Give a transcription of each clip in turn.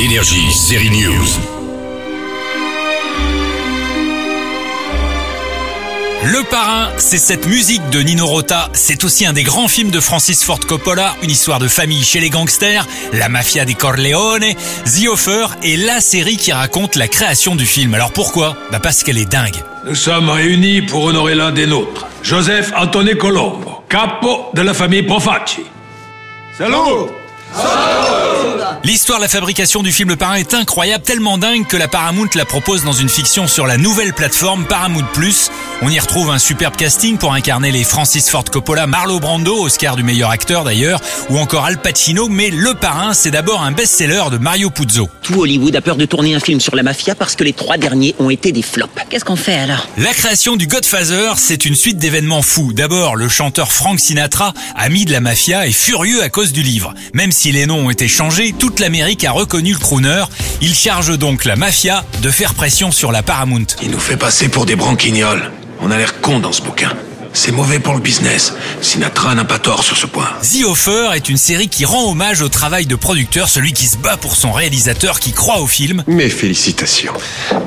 Énergie, série News. Le parrain, c'est cette musique de Nino Rota, c'est aussi un des grands films de Francis Ford Coppola, une histoire de famille chez les gangsters, la mafia des Corleone, The Offer et la série qui raconte la création du film. Alors pourquoi? Bah parce qu'elle est dingue. Nous sommes réunis pour honorer l'un des nôtres, Joseph Anthony Colombo, capo de la famille Saludo! Saludo! L'histoire de la fabrication du film Le Parrain est incroyable, tellement dingue que la Paramount la propose dans une fiction sur la nouvelle plateforme Paramount+. On y retrouve un superbe casting pour incarner les Francis Ford Coppola, Marlo Brando, Oscar du meilleur acteur d'ailleurs, ou encore Al Pacino, mais Le Parrain, c'est d'abord un best-seller de Mario Puzo. Tout Hollywood a peur de tourner un film sur la mafia parce que les trois derniers ont été des flops. Qu'est-ce qu'on fait alors? La création du Godfather, c'est une suite d'événements fous. D'abord, le chanteur Frank Sinatra, ami de la mafia, est furieux à cause du livre. Même si les noms ont été changés, toute l'Amérique a reconnu le crooner. Il charge donc la mafia de faire pression sur la Paramount. Il nous fait passer pour des branquignoles. On a l'air con dans ce bouquin. C'est mauvais pour le business. Sinatra n'a pas tort sur ce point. The Offer est une série qui rend hommage au travail de producteur, celui qui se bat pour son réalisateur, qui croit au film. Mes félicitations.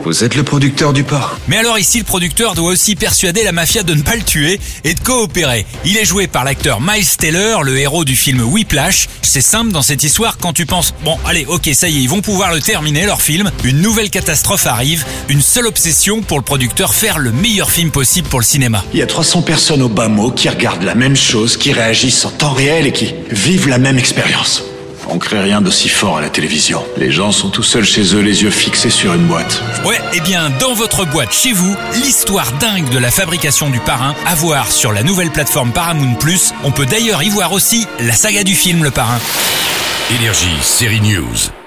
Vous êtes le producteur du parrain. Mais alors ici, le producteur doit aussi persuader la mafia de ne pas le tuer et de coopérer. Il est joué par l'acteur Miles Taylor, le héros du film Whiplash. C'est simple dans cette histoire quand tu penses, bon allez, ok, ça y est, ils vont pouvoir le terminer, leur film. Une nouvelle catastrophe arrive, une seule obsession pour le producteur, faire le meilleur film possible pour le cinéma. Il y a 300 personnes au bas mot qui regardent la même chose, qui réagissent en temps réel et qui vivent la même expérience. On crée rien d'aussi fort à la télévision. Les gens sont tout seuls chez eux, les yeux fixés sur une boîte. Ouais, eh bien, dans votre boîte chez vous, l'histoire dingue de la fabrication du parrain, à voir sur la nouvelle plateforme Paramount+. On peut d'ailleurs y voir aussi la saga du film Le Parrain. Énergie, série News.